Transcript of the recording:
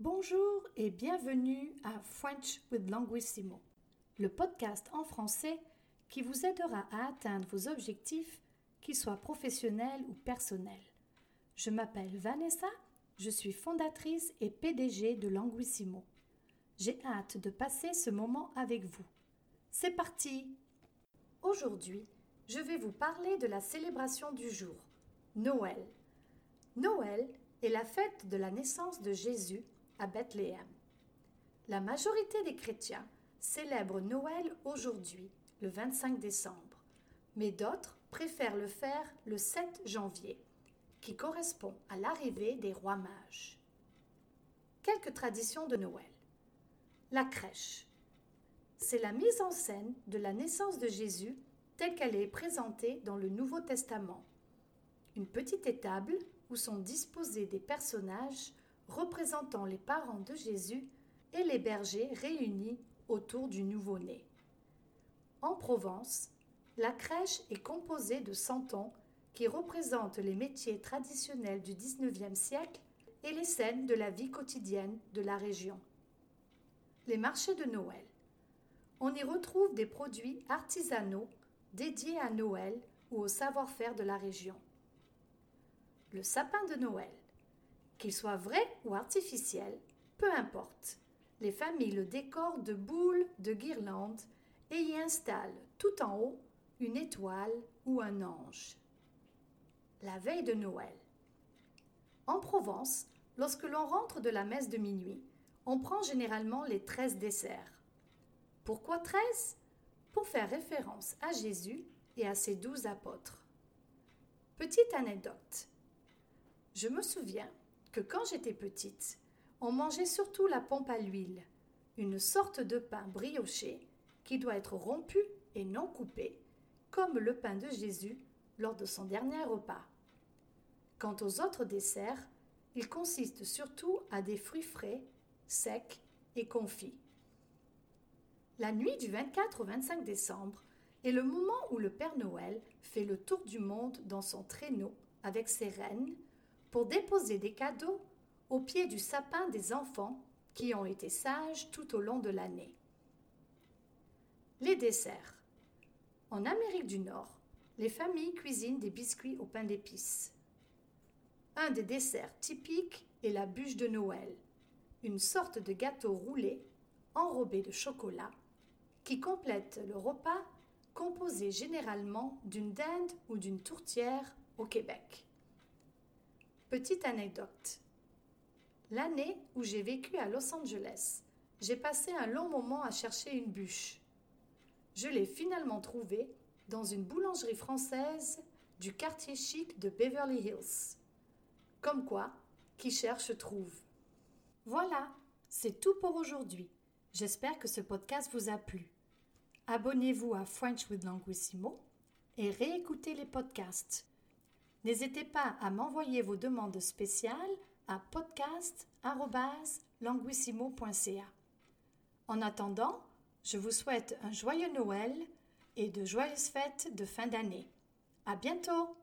Bonjour et bienvenue à French with Languissimo, le podcast en français qui vous aidera à atteindre vos objectifs, qu'ils soient professionnels ou personnels. Je m'appelle Vanessa, je suis fondatrice et PDG de Languissimo. J'ai hâte de passer ce moment avec vous. C'est parti Aujourd'hui, je vais vous parler de la célébration du jour, Noël. Noël est la fête de la naissance de Jésus à Bethléem. La majorité des chrétiens célèbrent Noël aujourd'hui, le 25 décembre, mais d'autres préfèrent le faire le 7 janvier, qui correspond à l'arrivée des rois mages. Quelques traditions de Noël. La crèche. C'est la mise en scène de la naissance de Jésus telle qu'elle est présentée dans le Nouveau Testament. Une petite étable où sont disposés des personnages représentant les parents de Jésus et les bergers réunis autour du nouveau-né. En Provence, la crèche est composée de santons qui représentent les métiers traditionnels du XIXe siècle et les scènes de la vie quotidienne de la région. Les marchés de Noël. On y retrouve des produits artisanaux dédiés à Noël ou au savoir-faire de la région. Le sapin de Noël. Qu'il soit vrai ou artificiel, peu importe. Les familles le décorent de boules, de guirlandes et y installent tout en haut une étoile ou un ange. La veille de Noël. En Provence, lorsque l'on rentre de la messe de minuit, on prend généralement les treize desserts. Pourquoi treize? Pour faire référence à Jésus et à ses douze apôtres. Petite anecdote. Je me souviens que quand j'étais petite, on mangeait surtout la pompe à l'huile, une sorte de pain brioché qui doit être rompu et non coupé, comme le pain de Jésus lors de son dernier repas. Quant aux autres desserts, ils consistent surtout à des fruits frais, secs et confits. La nuit du 24 au 25 décembre est le moment où le Père Noël fait le tour du monde dans son traîneau avec ses reines pour déposer des cadeaux au pied du sapin des enfants qui ont été sages tout au long de l'année. Les desserts. En Amérique du Nord, les familles cuisinent des biscuits au pain d'épices. Un des desserts typiques est la bûche de Noël, une sorte de gâteau roulé enrobé de chocolat qui complète le repas composé généralement d'une dinde ou d'une tourtière au Québec. Petite anecdote. L'année où j'ai vécu à Los Angeles, j'ai passé un long moment à chercher une bûche. Je l'ai finalement trouvée dans une boulangerie française du quartier chic de Beverly Hills. Comme quoi, qui cherche trouve. Voilà, c'est tout pour aujourd'hui. J'espère que ce podcast vous a plu. Abonnez-vous à French with Languissimo et réécoutez les podcasts. N'hésitez pas à m'envoyer vos demandes spéciales à podcast.languissimo.ca. En attendant, je vous souhaite un joyeux Noël et de joyeuses fêtes de fin d'année. À bientôt!